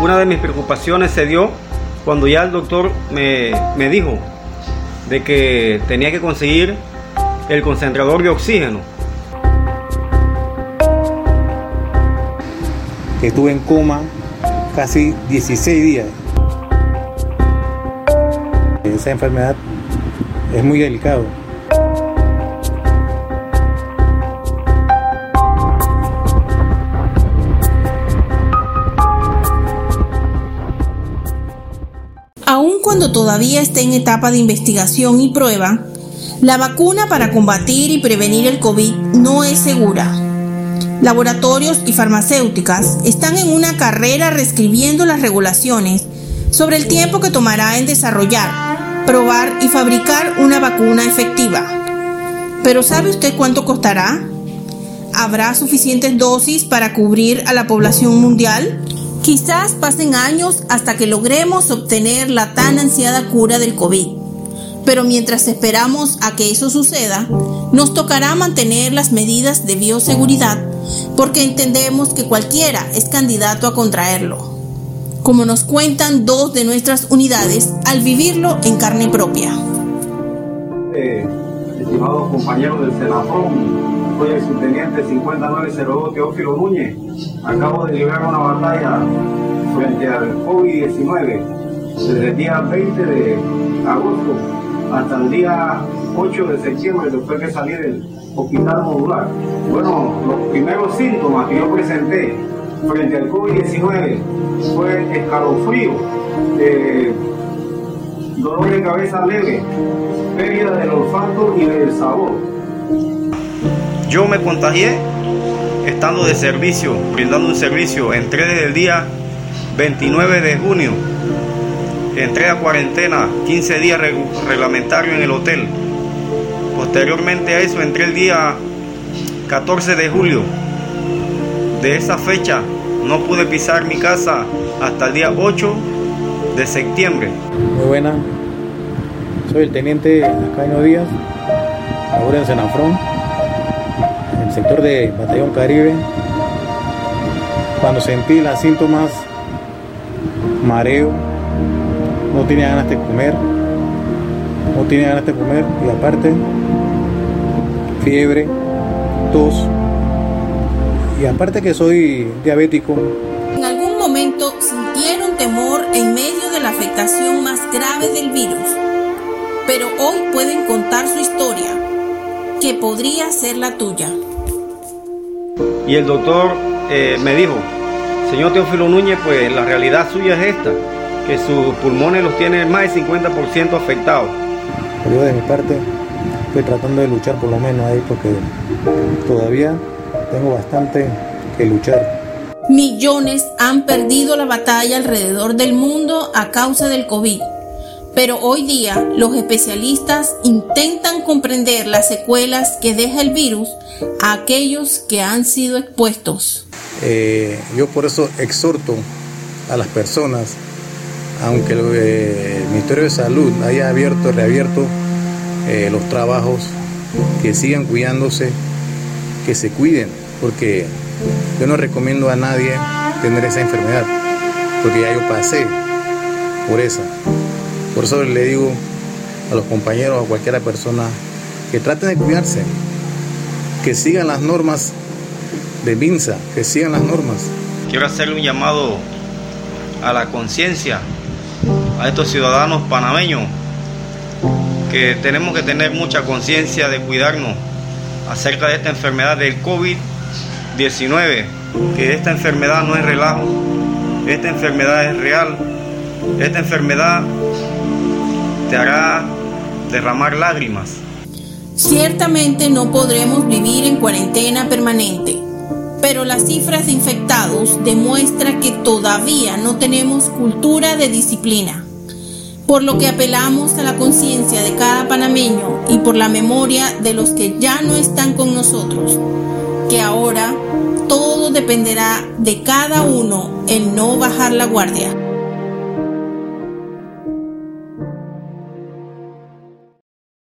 una de mis preocupaciones se dio cuando ya el doctor me, me dijo de que tenía que conseguir el concentrador de oxígeno. Que estuve en coma casi 16 días. Esa enfermedad es muy delicado. Cuando todavía está en etapa de investigación y prueba, la vacuna para combatir y prevenir el COVID no es segura. Laboratorios y farmacéuticas están en una carrera reescribiendo las regulaciones sobre el tiempo que tomará en desarrollar, probar y fabricar una vacuna efectiva. Pero ¿sabe usted cuánto costará? ¿Habrá suficientes dosis para cubrir a la población mundial? Quizás pasen años hasta que logremos obtener la tan ansiada cura del COVID. Pero mientras esperamos a que eso suceda, nos tocará mantener las medidas de bioseguridad porque entendemos que cualquiera es candidato a contraerlo. Como nos cuentan dos de nuestras unidades al vivirlo en carne propia. Eh, estimados compañeros del Senafón, soy el subteniente 5902 Teófilo Núñez. Acabo de librar una batalla frente al COVID-19 desde el día 20 de agosto hasta el día 8 de septiembre, después que salí del hospital modular. Bueno, los primeros síntomas que yo presenté frente al COVID-19 fue escalofrío, eh, dolor de cabeza leve, pérdida del olfato y del sabor. Yo me contagié estando de servicio, brindando un servicio. Entré desde el día 29 de junio. Entré a cuarentena, 15 días reglamentario en el hotel. Posteriormente a eso entré el día 14 de julio. De esa fecha no pude pisar mi casa hasta el día 8 de septiembre. Muy buena. Soy el teniente Caño Díaz, ahora en Senafrón sector de Batallón Caribe, cuando sentí los síntomas, mareo, no tenía ganas de comer, no tenía ganas de comer y aparte fiebre, tos y aparte que soy diabético. Momento sintieron temor en medio de la afectación más grave del virus, pero hoy pueden contar su historia, que podría ser la tuya. Y el doctor eh, me dijo, señor Teófilo Núñez, pues la realidad suya es esta, que sus pulmones los tiene más del 50% afectados. Yo de mi parte estoy tratando de luchar por lo menos ahí porque todavía tengo bastante que luchar. Millones han perdido la batalla alrededor del mundo a causa del COVID. Pero hoy día los especialistas intentan comprender las secuelas que deja el virus a aquellos que han sido expuestos. Eh, yo por eso exhorto a las personas, aunque eh, el Ministerio de Salud haya abierto, reabierto eh, los trabajos, que sigan cuidándose, que se cuiden, porque yo no recomiendo a nadie tener esa enfermedad, porque ya yo pasé por esa. Por eso le digo a los compañeros, a cualquiera persona, que traten de cuidarse, que sigan las normas de Vinza, que sigan las normas. Quiero hacerle un llamado a la conciencia, a estos ciudadanos panameños, que tenemos que tener mucha conciencia de cuidarnos acerca de esta enfermedad del COVID-19, que esta enfermedad no es relajo, esta enfermedad es real, esta enfermedad te hará derramar lágrimas. Ciertamente no podremos vivir en cuarentena permanente, pero las cifras de infectados demuestran que todavía no tenemos cultura de disciplina, por lo que apelamos a la conciencia de cada panameño y por la memoria de los que ya no están con nosotros, que ahora todo dependerá de cada uno en no bajar la guardia.